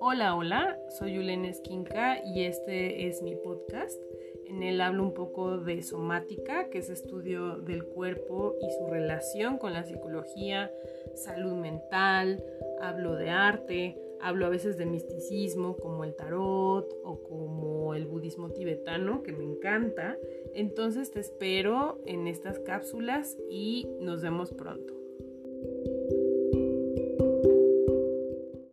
Hola, hola, soy Yulene Esquinca y este es mi podcast. En él hablo un poco de somática, que es estudio del cuerpo y su relación con la psicología, salud mental, hablo de arte, hablo a veces de misticismo como el tarot o como el budismo tibetano, que me encanta. Entonces te espero en estas cápsulas y nos vemos pronto.